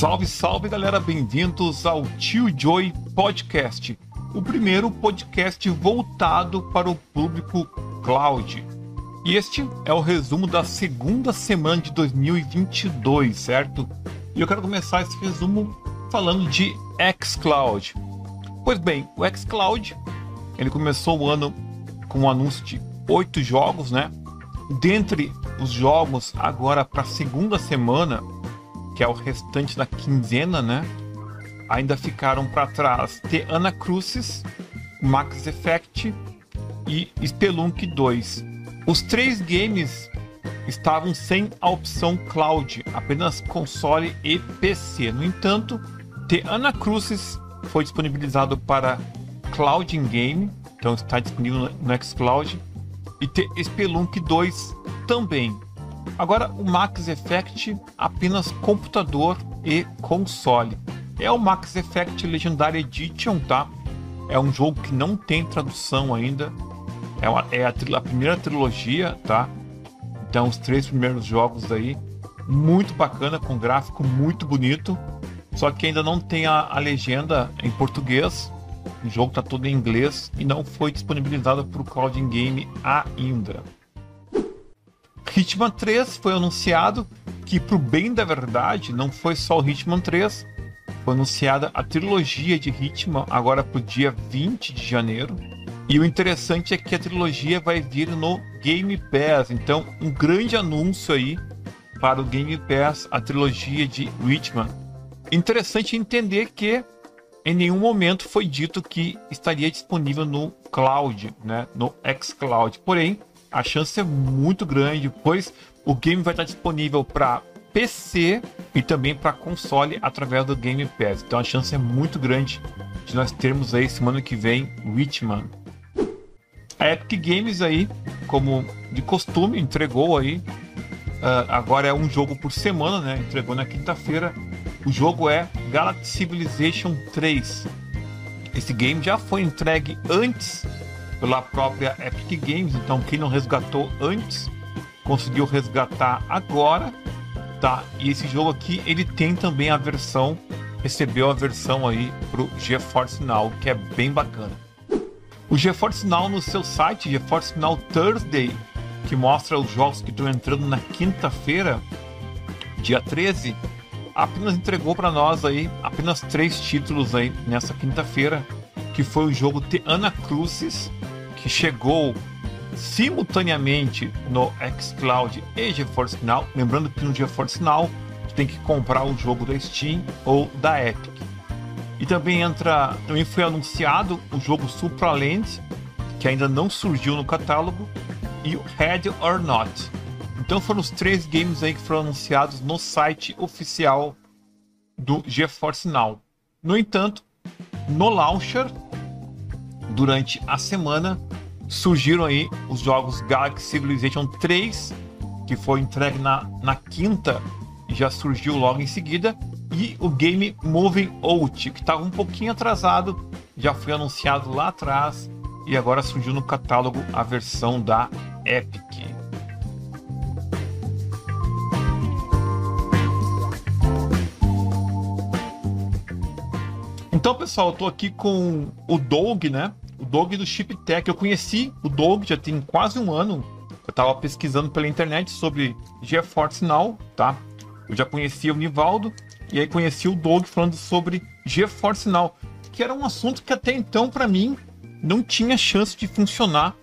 Salve, salve galera, bem-vindos ao Tio Joy Podcast, o primeiro podcast voltado para o público cloud. E este é o resumo da segunda semana de 2022, certo? E eu quero começar esse resumo falando de xCloud. Pois bem, o xCloud ele começou o ano com um anúncio de oito jogos, né? Dentre os jogos, agora para a segunda semana, que é o restante da quinzena, né? Ainda ficaram para trás The Anacrucis, Max Effect e Spelunk 2. Os três games estavam sem a opção cloud, apenas console e PC. No entanto, The Anacrucis foi disponibilizado para Cloud in Game, então está disponível no xCloud, e The Spelunk 2 também. Agora, o Max Effect apenas computador e console. É o Max Effect Legendary Edition, tá? É um jogo que não tem tradução ainda. É, uma, é a, a, primeira trilogia, tá? Então, os três primeiros jogos aí. Muito bacana, com gráfico muito bonito. Só que ainda não tem a, a legenda em português. O jogo tá todo em inglês e não foi disponibilizado para o Cloud Game ainda. Hitman 3 foi anunciado que, pro bem da verdade, não foi só o Hitman 3, foi anunciada a trilogia de Hitman agora pro dia 20 de janeiro. E o interessante é que a trilogia vai vir no Game Pass, então um grande anúncio aí para o Game Pass, a trilogia de Hitman. Interessante entender que em nenhum momento foi dito que estaria disponível no cloud, né, no xCloud. Porém, a chance é muito grande, pois o game vai estar disponível para PC e também para console através do Game Pass. Então a chance é muito grande de nós termos aí semana que vem Witchman. A Epic Games aí, como de costume, entregou aí. Uh, agora é um jogo por semana, né? Entregou na quinta-feira. O jogo é Galaxy Civilization 3. Esse game já foi entregue antes pela própria Epic Games. Então, quem não resgatou antes, conseguiu resgatar agora, tá? E esse jogo aqui, ele tem também a versão, recebeu a versão aí pro GeForce Now, que é bem bacana. O GeForce Now no seu site, GeForce Now Thursday, que mostra os jogos que estão entrando na quinta-feira, dia 13, apenas entregou para nós aí apenas três títulos aí nessa quinta-feira, que foi o jogo The Anacrucis, que chegou simultaneamente no xCloud e GeForce Now. Lembrando que no GeForce Now você tem que comprar o jogo da Steam ou da Epic. E também entra, também foi anunciado o jogo Supraland, que ainda não surgiu no catálogo, e o Head or Not. Então foram os três games aí que foram anunciados no site oficial do GeForce Now. No entanto, no launcher durante a semana surgiram aí os jogos Galaxy Civilization 3, que foi entregue na, na quinta e já surgiu logo em seguida, e o game Moving Out, que estava um pouquinho atrasado, já foi anunciado lá atrás e agora surgiu no catálogo a versão da Epic. Então, pessoal, eu tô aqui com o Doug, né? O Doug do Chip Tech. Eu conheci o Doug já tem quase um ano. Eu tava pesquisando pela internet sobre GeForce Now, tá? Eu já conhecia o Nivaldo e aí conheci o Doug falando sobre GeForce Now, que era um assunto que até então para mim não tinha chance de funcionar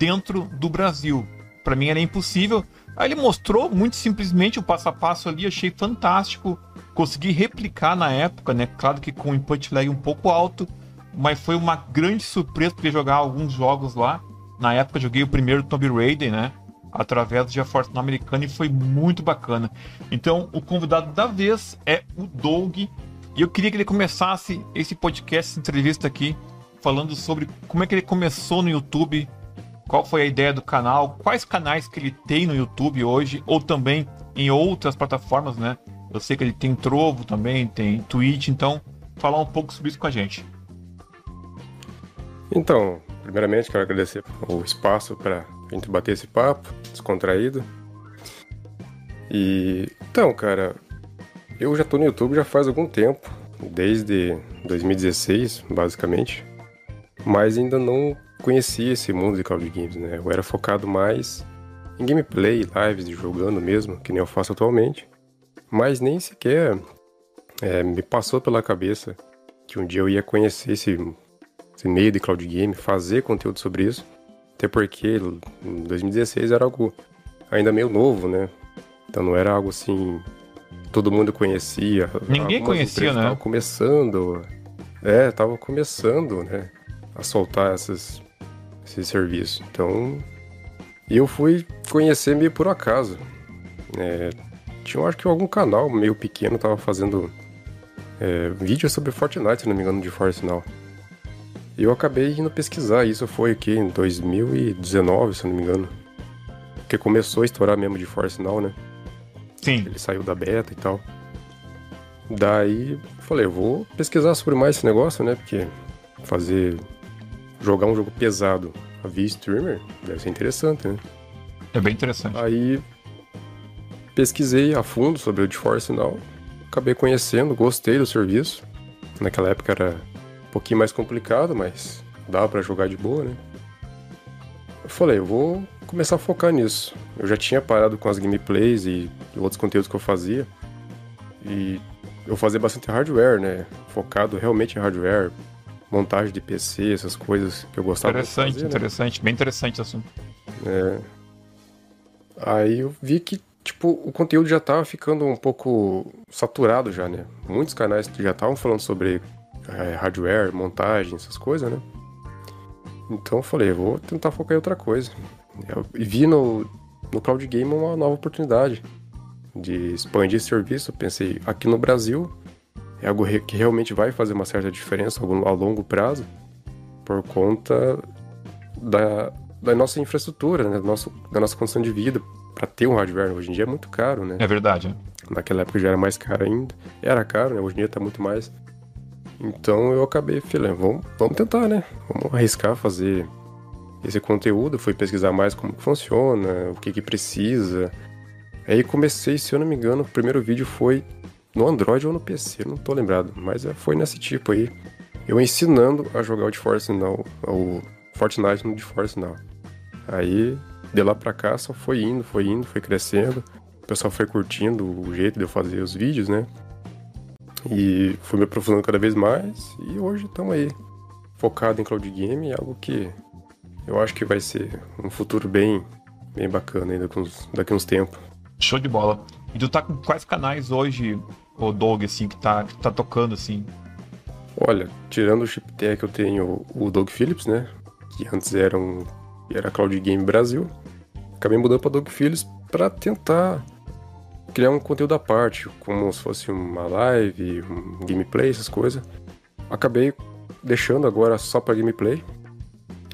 dentro do Brasil. Para mim era impossível. Aí ele mostrou muito simplesmente o passo a passo ali, achei fantástico consegui replicar na época, né? Claro que com input lag um pouco alto, mas foi uma grande surpresa poder jogar alguns jogos lá. Na época joguei o primeiro Tomb Raider, né? Através do GeForce no americano e foi muito bacana. Então, o convidado da vez é o Doug. E eu queria que ele começasse esse podcast, essa entrevista aqui, falando sobre como é que ele começou no YouTube, qual foi a ideia do canal, quais canais que ele tem no YouTube hoje, ou também em outras plataformas, né? Eu sei que ele tem Trovo também, tem Twitch, então falar um pouco sobre isso com a gente. Então, primeiramente quero agradecer o espaço para a gente bater esse papo descontraído. E então, cara, Eu já tô no YouTube já faz algum tempo, desde 2016, basicamente. Mas ainda não conhecia esse mundo de cloud games, né? Eu era focado mais em gameplay, lives, jogando mesmo, que nem eu faço atualmente. Mas nem sequer é, me passou pela cabeça que um dia eu ia conhecer esse, esse meio de cloud game, fazer conteúdo sobre isso. Até porque em 2016 era algo ainda meio novo, né? Então não era algo assim. Todo mundo conhecia. Ninguém conhecia, né? Tava começando. É, tava começando, né? A soltar essas, esses serviços. Então. Eu fui conhecer meio por acaso. É, tinha, acho que algum canal meio pequeno tava fazendo é, vídeo sobre Fortnite, se não me engano, de Force Now. E eu acabei indo pesquisar, isso foi aqui em 2019, se não me engano. Porque começou a estourar mesmo de Force Now, né? Sim. Ele saiu da beta e tal. Daí falei, eu vou pesquisar sobre mais esse negócio, né? Porque fazer. jogar um jogo pesado a via streamer deve ser interessante, né? É bem interessante. Aí pesquisei a fundo sobre o GeForce Now, acabei conhecendo, gostei do serviço. Naquela época era um pouquinho mais complicado, mas dava para jogar de boa, né? Eu falei, eu vou começar a focar nisso. Eu já tinha parado com as gameplays e outros conteúdos que eu fazia. E eu fazia bastante hardware, né? Focado realmente em hardware, montagem de PC, essas coisas que eu gostava interessante, fazer. Interessante, interessante, né? bem interessante o assunto. É. Aí eu vi que tipo, o conteúdo já tava ficando um pouco saturado já, né? Muitos canais já estavam falando sobre é, hardware, montagem, essas coisas, né? Então eu falei, vou tentar focar em outra coisa. Eu vi no, no Cloud Game uma nova oportunidade de expandir esse serviço. Pensei, aqui no Brasil é algo que realmente vai fazer uma certa diferença a longo prazo por conta da, da nossa infraestrutura, né? da, nossa, da nossa condição de vida, para ter um hardware hoje em dia é muito caro, né? É verdade. Né? Naquela época já era mais caro ainda. Era caro, né? Hoje em dia tá muito mais. Então eu acabei falando, vamos, vamos tentar, né? Vamos arriscar fazer esse conteúdo. Fui pesquisar mais como que funciona, o que que precisa. Aí comecei, se eu não me engano, o primeiro vídeo foi no Android ou no PC, não tô lembrado, mas é, foi nesse tipo aí. Eu ensinando a jogar o GeForce Now, o Fortnite no GeForce Now. Aí de lá pra cá só foi indo, foi indo, foi crescendo. O pessoal foi curtindo o jeito de eu fazer os vídeos, né? E fui me aprofundando cada vez mais. E hoje estamos aí, focado em cloud game, algo que eu acho que vai ser um futuro bem, bem bacana ainda daqui uns tempos. Show de bola. E tu tá com quais canais hoje, o Doug, assim, que tá, que tá tocando, assim? Olha, tirando o Chiptech, eu tenho o Doug Phillips, né? Que antes era um era Cloud Game Brasil. Acabei mudando para Doug Phillips para tentar criar um conteúdo à parte, como se fosse uma live, um gameplay, essas coisas. Acabei deixando agora só para gameplay.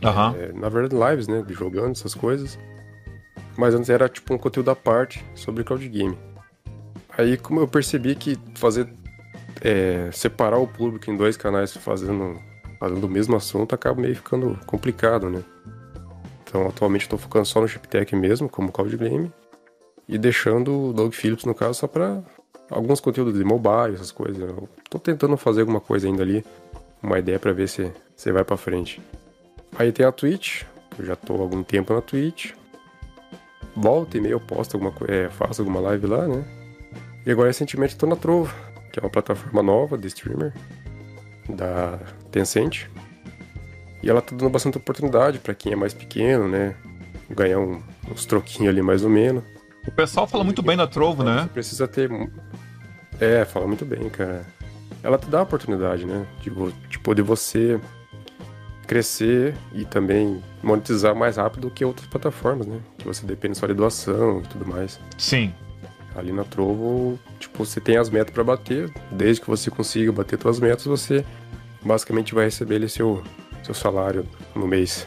Uhum. É, na verdade, lives, né? Jogando essas coisas. Mas antes era tipo um conteúdo à parte sobre cloud game. Aí, como eu percebi que fazer. É, separar o público em dois canais fazendo, fazendo o mesmo assunto acaba meio ficando complicado, né? Então, atualmente estou focando só no Chiptech mesmo, como Cloud Game, e deixando o Doug Phillips, no caso, só para alguns conteúdos de mobile, essas coisas. Tô tentando fazer alguma coisa ainda ali, uma ideia para ver se você vai para frente. Aí tem a Twitch, eu já tô há algum tempo na Twitch. Volta e meio posto alguma coisa, é, faço alguma live lá, né? E agora recentemente estou na Trovo, que é uma plataforma nova de streamer da Tencent. E ela tá dando bastante oportunidade para quem é mais pequeno, né? Ganhar um, uns troquinhos ali mais ou menos. O pessoal fala muito bem da Trovo, né? Você precisa ter. É, fala muito bem, cara. Ela te dá a oportunidade, né? De, de poder você crescer e também monetizar mais rápido que outras plataformas, né? Que você depende só de doação e tudo mais. Sim. Ali na Trovo, tipo, você tem as metas para bater. Desde que você consiga bater suas metas, você basicamente vai receber ali seu, seu salário no mês.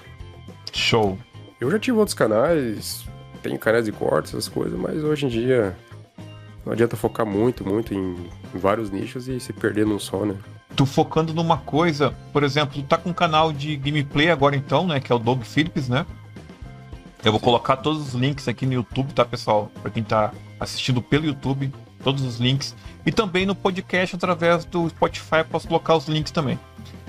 Show. Eu já tive outros canais, tenho canais de cortes, essas coisas, mas hoje em dia não adianta focar muito, muito em, vários nichos e se perder num só, né? Tu focando numa coisa, por exemplo, tu tá com um canal de gameplay agora então, né? Que é o Doug Phillips, né? Eu vou colocar todos os links aqui no YouTube, tá, pessoal? Pra quem tá assistindo pelo YouTube. todos os links. E também no podcast através do Spotify, eu posso colocar os links também.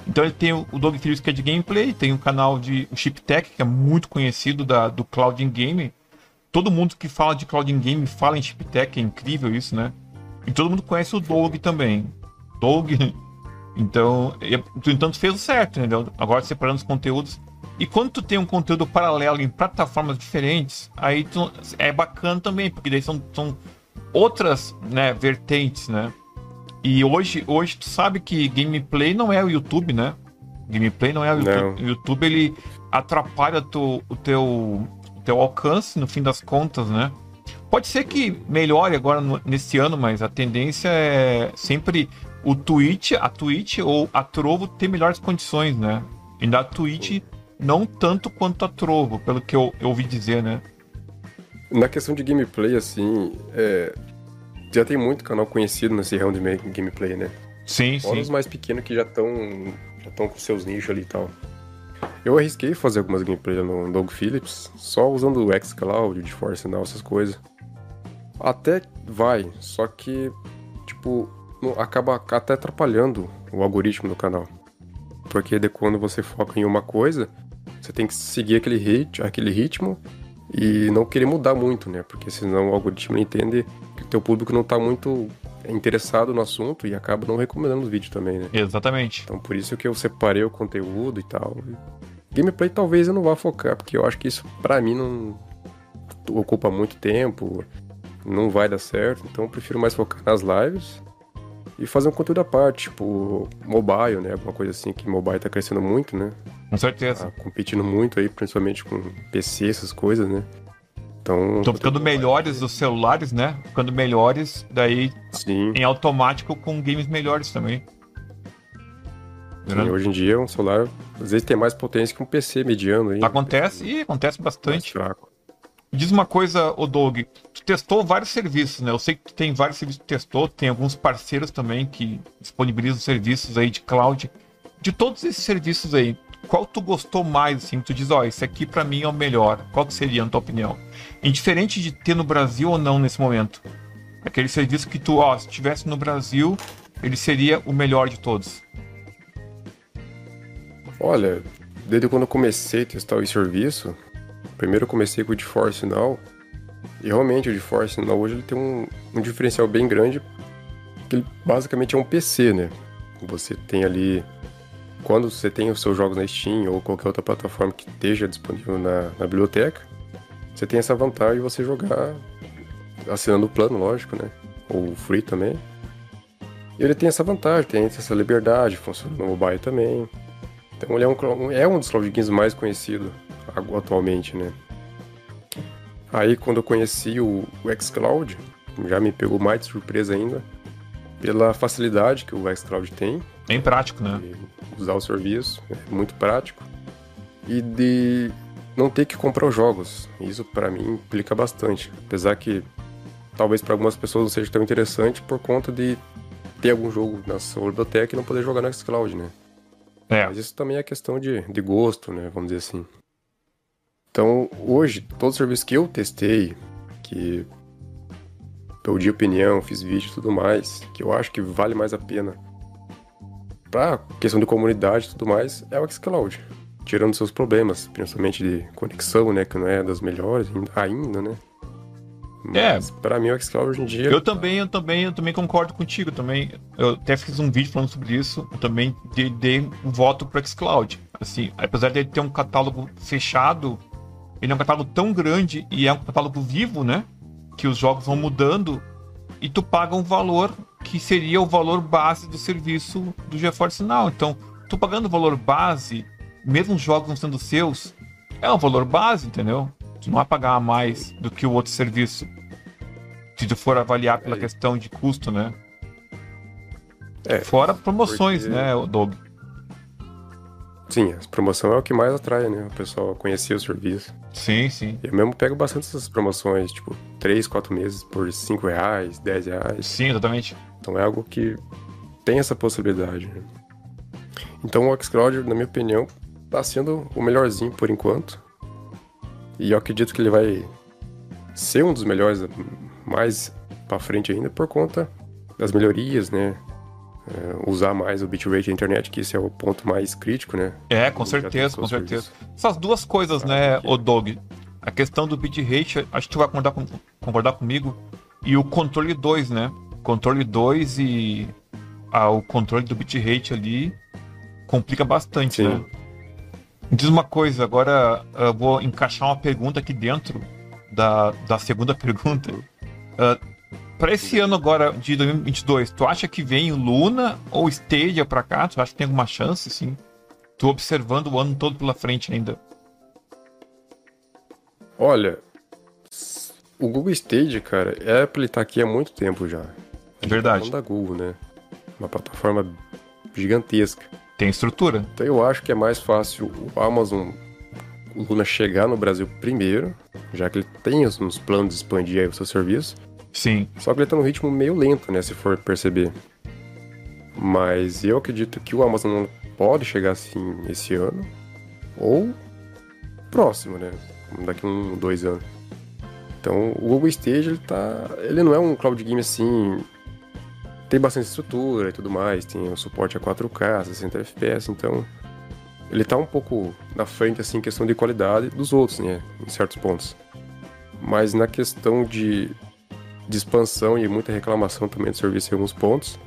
Então ele tem o Doug Phillips que é de gameplay, tem o canal de o Chip Tech, que é muito conhecido da, do Cloud Game. Todo mundo que fala de Cloud Game fala em Chip Tech, é incrível isso, né? E todo mundo conhece o Doug também. Doug. Então, no entanto, fez o certo, entendeu? Agora separando os conteúdos. E quando tu tem um conteúdo paralelo em plataformas diferentes, aí tu, é bacana também, porque daí são, são outras né, vertentes, né? E hoje, hoje tu sabe que gameplay não é o YouTube, né? Gameplay não é o YouTube. O YouTube ele atrapalha tu, o teu, o teu alcance no fim das contas, né? Pode ser que melhore agora no, nesse ano, mas a tendência é sempre o Twitch, a Twitch ou a Trovo ter melhores condições, né? E na Twitch não tanto quanto a Trovo, pelo que eu, eu ouvi dizer, né? Na questão de gameplay, assim, é, já tem muito canal conhecido nesse round de gameplay, né? Sim, Fora sim. os mais pequenos que já estão já estão com seus nichos ali e tal. Eu arrisquei fazer algumas gameplays no Doug Phillips, só usando o xCloud, de Force Now, essas coisas. Até vai, só que, tipo, acaba até atrapalhando o algoritmo do canal. Porque de quando você foca em uma coisa, você tem que seguir aquele, rit aquele ritmo e não querer mudar muito, né? Porque senão o algoritmo entende que o teu público não está muito interessado no assunto e acaba não recomendando o vídeo também, né? Exatamente. Então por isso que eu separei o conteúdo e tal. Gameplay talvez eu não vá focar, porque eu acho que isso para mim não ocupa muito tempo, não vai dar certo, então eu prefiro mais focar nas lives e fazer um conteúdo à parte, tipo mobile, né? Alguma coisa assim, que mobile tá crescendo muito, né? Com certeza. Tá competindo muito aí, principalmente com PC, essas coisas, né? Então. Estão ficando melhores os celulares, né? Ficando melhores, daí Sim. em automático com games melhores também. Sim, hoje em dia um celular às vezes tem mais potência que um PC mediano aí. Acontece e acontece bastante. Diz uma coisa, o Doug, tu testou vários serviços, né? Eu sei que tu tem vários serviços que tu testou, tem alguns parceiros também que disponibilizam serviços aí de cloud. De todos esses serviços aí, qual tu gostou mais, assim? Tu diz, ó, oh, esse aqui para mim é o melhor. Qual que seria, na tua opinião? Indiferente de ter no Brasil ou não nesse momento. Aquele serviço que tu, ó, se tivesse no Brasil, ele seria o melhor de todos. Olha, desde quando eu comecei a testar o serviço, primeiro eu comecei com o GeForce Now, e realmente o GeForce Now hoje ele tem um, um diferencial bem grande, que ele basicamente é um PC, né? Você tem ali quando você tem os seus jogos na Steam ou qualquer outra plataforma que esteja disponível na, na biblioteca, você tem essa vantagem de você jogar assinando o plano, lógico, né? Ou free também. E ele tem essa vantagem, tem essa liberdade, funciona no mobile também. Então ele é um, é um dos cloud games mais conhecidos atualmente, né? Aí quando eu conheci o, o xCloud, já me pegou mais de surpresa ainda, pela facilidade que o xCloud tem. Bem prático, né? Usar o serviço, é muito prático. E de não ter que comprar os jogos. Isso para mim implica bastante. Apesar que talvez para algumas pessoas não seja tão interessante por conta de ter algum jogo na sua biblioteca e não poder jogar no xCloud, né? É. Mas isso também é questão de, de gosto, né? Vamos dizer assim. Então, hoje, todos os serviços que eu testei, que pedi opinião, fiz vídeo e tudo mais, que eu acho que vale mais a pena pra questão de comunidade e tudo mais, é o xCloud. Tirando seus problemas, principalmente de conexão, né? Que não é das melhores ainda, né? Mas, é. Pra mim, o xCloud hoje em dia. Eu também, eu também, eu também concordo contigo. Também, eu até fiz um vídeo falando sobre isso. Eu também dei um voto pro xCloud. Assim, apesar de ele ter um catálogo fechado, ele é um catálogo tão grande e é um catálogo vivo, né? Que os jogos vão mudando e tu paga um valor que seria o valor base do serviço do GeForce Now. Então, tu pagando o valor base, mesmo os jogos não sendo seus, é um valor base, entendeu? Tu não vai pagar mais do que o outro serviço. Se tu for avaliar pela é. questão de custo, né? É, Fora promoções, porque... né, Doug? Sim, a promoção é o que mais atrai, né? O pessoal conhecer o serviço. Sim, sim. Eu mesmo pego bastante essas promoções, tipo, 3, 4 meses por 5 reais, 10 reais. Sim, exatamente. Então é algo que tem essa possibilidade. Né? Então o xCloud, na minha opinião, tá sendo o melhorzinho por enquanto. E eu acredito que ele vai ser um dos melhores mais para frente ainda por conta das melhorias, né? É, usar mais o bitrate da internet, que esse é o ponto mais crítico, né? É, com certeza, com certeza. Essas duas coisas, ah, né, o Doug? A questão do bitrate, acho que tu vai concordar, com, concordar comigo, e o controle 2, né? Controle 2 e ah, o controle do bitrate ali complica bastante, Sim. né? Diz uma coisa, agora eu vou encaixar uma pergunta aqui dentro da, da segunda pergunta. Uh, para esse ano agora de 2022, tu acha que vem Luna ou Stadia para cá? Tu acha que tem alguma chance, sim? Tu observando o ano todo pela frente ainda. Olha, o Google Stadia, cara, é Apple tá aqui há muito tempo já. É verdade. da Google, né? Uma plataforma gigantesca. Tem estrutura. Então eu acho que é mais fácil o Amazon, o Luna chegar no Brasil primeiro, já que ele tem uns planos de expandir aí o seu serviço. Sim. Só que ele tá num ritmo meio lento, né, se for perceber. Mas eu acredito que o Amazon pode chegar assim esse ano, ou próximo, né, daqui um, dois anos. Então o Google Stage, ele tá... ele não é um cloud game assim tem bastante estrutura e tudo mais, tem o suporte a 4K, 60 FPS, então ele tá um pouco na frente assim em questão de qualidade dos outros, né, em certos pontos. Mas na questão de, de expansão e muita reclamação também do serviço em alguns pontos,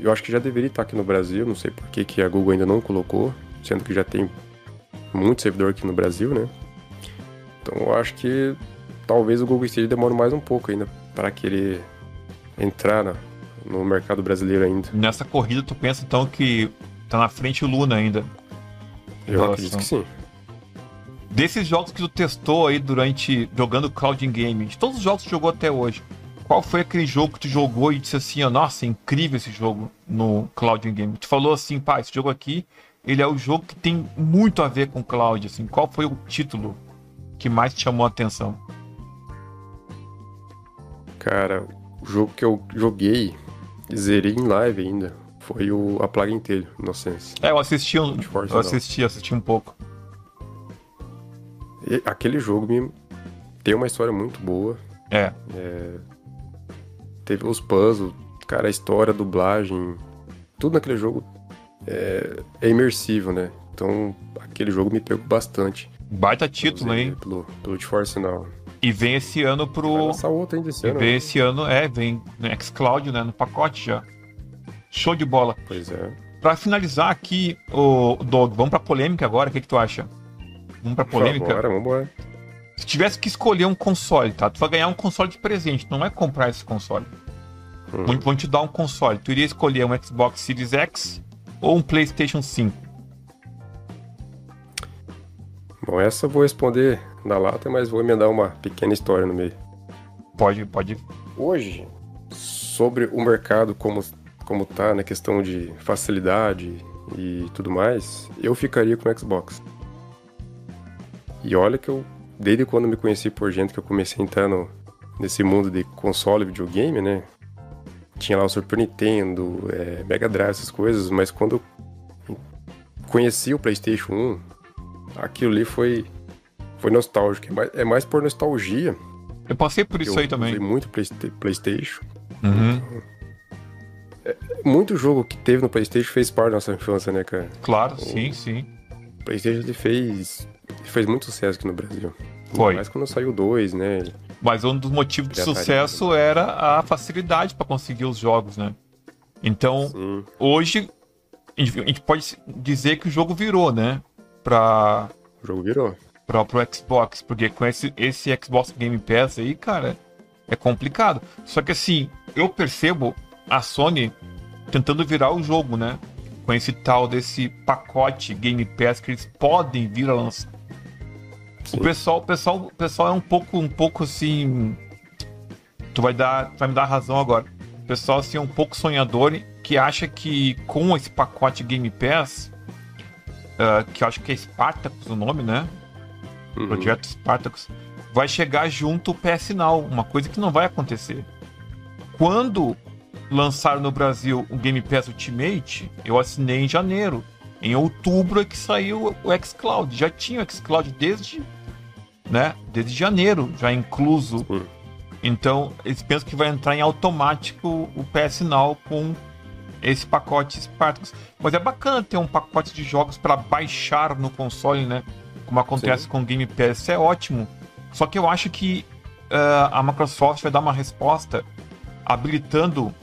eu acho que já deveria estar aqui no Brasil, não sei por que, que a Google ainda não colocou, sendo que já tem muito servidor aqui no Brasil, né? Então eu acho que talvez o Google Stage demore mais um pouco ainda para querer entrar na, no mercado brasileiro ainda. Nessa corrida, tu pensa então que tá na frente o Luna ainda? Eu acredito que sim. Desses jogos que tu testou aí durante jogando Cloud Game, de todos os jogos que tu jogou até hoje, qual foi aquele jogo que tu jogou e disse assim, ó, nossa, é incrível esse jogo no Cloud Game? Tu falou assim, pá, esse jogo aqui, ele é o jogo que tem muito a ver com Cloud, assim. Qual foi o título que mais te chamou a atenção? Cara, o jogo que eu joguei zerei em live ainda. Foi o A Plaga Inteira, Inocência. É, eu assisti um, eu assisti, assisti um pouco. E aquele jogo me tem uma história muito boa. É. é. Teve os puzzles, cara, a história, a dublagem, tudo naquele jogo é, é imersivo, né? Então, aquele jogo me pegou bastante. Baita título, hein? Pelo, pelo Force Now. E vem esse ano pro. Vai outra ainda esse ano. vem né? esse ano, é, vem no Xcloud, né? No pacote já. Show de bola. Pois é. Pra finalizar aqui, o Doug, vamos pra polêmica agora, o que, que tu acha? Vamos pra polêmica? Vambora, vambora. Se tivesse que escolher um console, tá? Tu vai ganhar um console de presente, não é comprar esse console. Hum. Vão, te dar um console. Tu iria escolher um Xbox Series X ou um PlayStation 5? Bom, essa eu vou responder da lata, mas vou emendar uma pequena história no meio. Pode, pode. Hoje, sobre o mercado como, como tá na questão de facilidade e tudo mais, eu ficaria com o Xbox. E olha que eu, desde quando me conheci por gente que eu comecei a entrar no, nesse mundo de console e videogame, né? Tinha lá o Super Nintendo, é, Mega Drive, essas coisas, mas quando eu conheci o PlayStation 1, aquilo ali foi foi nostálgico. É mais, é mais por nostalgia. Eu passei por isso aí também. Eu muito PlayStation. Uhum. É, muito jogo que teve no PlayStation fez parte da nossa infância, né, cara? Claro, o sim, sim. O PlayStation ele fez, fez muito sucesso aqui no Brasil. Foi. Mas quando saiu dois, né? Mas um dos motivos de sucesso era a facilidade para conseguir os jogos, né? Então, sim. hoje a gente pode dizer que o jogo virou, né? Pra. O jogo virou próprio Xbox, porque com esse, esse Xbox Game Pass aí, cara, é complicado. Só que assim, eu percebo a Sony tentando virar o jogo, né? Com esse tal desse pacote Game Pass que eles podem vir a lançar. O pessoal, pessoal, pessoal é um pouco, um pouco assim. Tu vai dar, vai me dar razão agora. O pessoal assim é um pouco sonhador que acha que com esse pacote Game Pass, uh, que eu acho que é Spartacus o nome, né? uhum. Projeto Spartacus, vai chegar junto o PS Now, uma coisa que não vai acontecer. Quando lançaram no Brasil o Game Pass Ultimate, eu assinei em janeiro. Em outubro é que saiu o xCloud. Já tinha o xCloud desde, né, desde janeiro, já incluso. Então, eles pensam que vai entrar em automático o PS Now com esse pacote Spartacus. Mas é bacana ter um pacote de jogos para baixar no console, né? Como acontece Sim. com o Game Pass, é ótimo. Só que eu acho que uh, a Microsoft vai dar uma resposta habilitando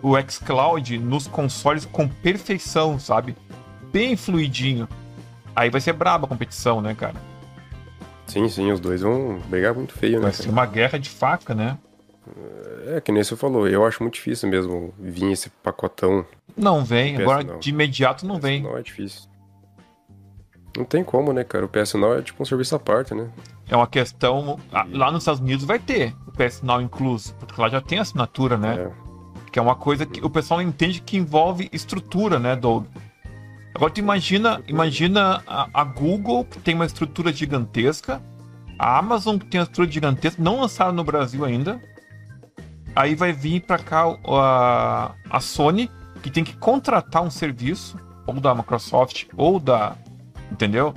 o xCloud nos consoles com perfeição, sabe? Bem fluidinho. Aí vai ser braba a competição, né, cara? Sim, sim, os dois vão brigar muito feio, né? Vai ser uma guerra de faca, né? É, que nem você falou, eu acho muito difícil mesmo vir esse pacotão. Não vem, agora não. de imediato não vem. Não é difícil. Não tem como, né, cara? O PS Now é tipo um serviço à parte, né? É uma questão. Lá nos Estados Unidos vai ter o PS Now incluso, porque lá já tem assinatura, né? É. Que é uma coisa que o pessoal entende que envolve estrutura, né, Doug? Agora tu imagina, imagina a, a, Google, que tem uma estrutura gigantesca, a Amazon, que tem uma estrutura gigantesca, não lançaram no Brasil ainda. Aí vai vir para cá a, a Sony, que tem que contratar um serviço, ou da Microsoft, ou da. Entendeu?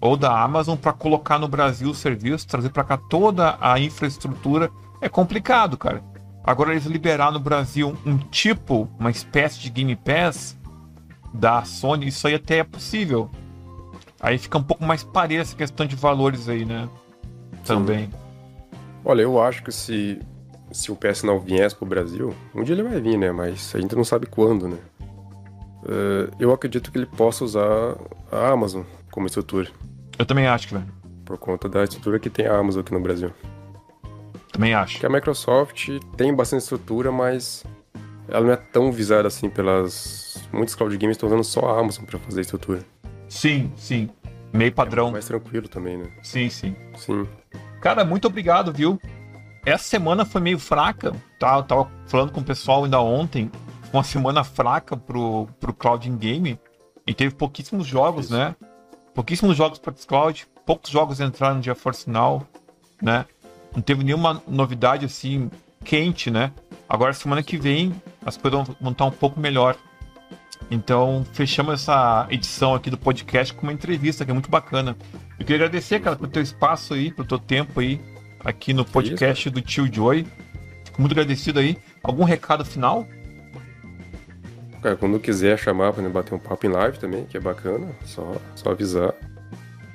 Ou da Amazon, para colocar no Brasil o serviço, trazer para cá toda a infraestrutura. É complicado, cara. Agora eles liberar no Brasil um tipo, uma espécie de Game Pass da Sony, isso aí até é possível. Aí fica um pouco mais pareça essa questão de valores aí, né? Também. Sim. Olha, eu acho que se, se o PS não viesse pro Brasil, um dia ele vai vir, né? Mas a gente não sabe quando, né? Uh, eu acredito que ele possa usar a Amazon como estrutura. Eu também acho que vai. Por conta da estrutura que tem a Amazon aqui no Brasil. Também acho. Que a Microsoft tem bastante estrutura, mas ela não é tão visada assim pelas. Muitos cloud games estão usando só a Amazon para fazer a estrutura. Sim, sim. Meio padrão. É mais tranquilo também, né? Sim, sim. Sim. Cara, muito obrigado, viu? Essa semana foi meio fraca, tá? Eu tava falando com o pessoal ainda ontem. Uma semana fraca pro, pro Cloud in Game. E teve pouquíssimos jogos, Isso. né? Pouquíssimos jogos para Cloud. Poucos jogos entraram no GeForce Now, né? Não teve nenhuma novidade assim quente, né? Agora semana que vem as coisas vão estar um pouco melhor. Então fechamos essa edição aqui do podcast com uma entrevista que é muito bacana. Eu queria agradecer, cara, pelo teu espaço aí, pelo teu tempo aí aqui no podcast do Tio Joy. Fico muito agradecido aí. Algum recado final? Cara, quando quiser chamar para bater um papo em live também, que é bacana, só, só avisar.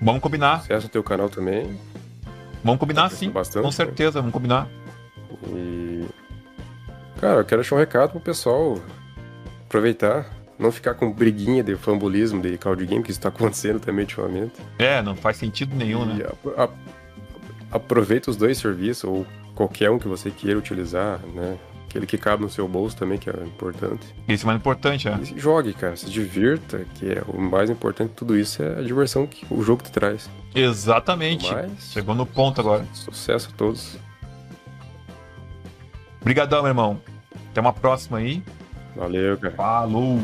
Vamos combinar. Acessa o teu canal também. Vamos combinar sim, bastante, com certeza, vamos combinar. E. Cara, eu quero deixar um recado pro pessoal aproveitar, não ficar com briguinha de fambulismo de cloud game, que isso tá acontecendo também ultimamente. É, não faz sentido nenhum, e né? A, a, aproveita os dois serviços, ou qualquer um que você queira utilizar, né? Aquele que cabe no seu bolso também, que é importante. Isso é mais importante, é. E jogue, cara, se divirta, que é o mais importante de tudo isso é a diversão que o jogo te traz. Exatamente. Chegou no ponto agora. Sucesso a todos. Obrigadão, meu irmão. Até uma próxima aí. Valeu, cara. Falou!